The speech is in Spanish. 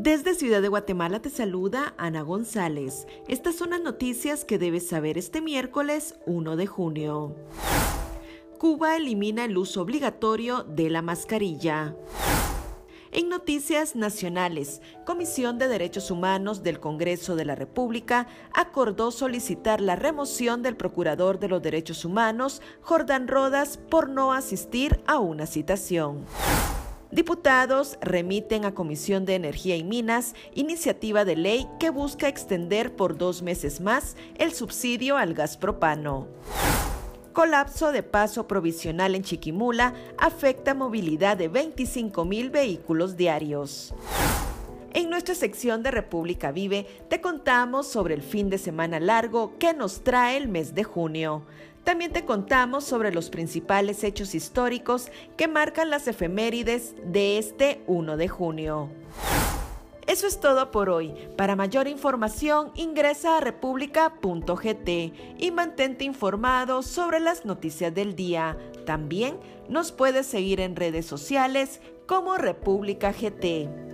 Desde Ciudad de Guatemala te saluda Ana González. Estas son las noticias que debes saber este miércoles 1 de junio. Cuba elimina el uso obligatorio de la mascarilla. En noticias nacionales, Comisión de Derechos Humanos del Congreso de la República acordó solicitar la remoción del Procurador de los Derechos Humanos, Jordán Rodas, por no asistir a una citación. Diputados remiten a Comisión de Energía y Minas iniciativa de ley que busca extender por dos meses más el subsidio al gas propano. Colapso de paso provisional en Chiquimula afecta movilidad de 25 mil vehículos diarios. En nuestra sección de República Vive te contamos sobre el fin de semana largo que nos trae el mes de junio. También te contamos sobre los principales hechos históricos que marcan las efemérides de este 1 de junio. Eso es todo por hoy. Para mayor información ingresa a república.gt y mantente informado sobre las noticias del día. También nos puedes seguir en redes sociales como República GT.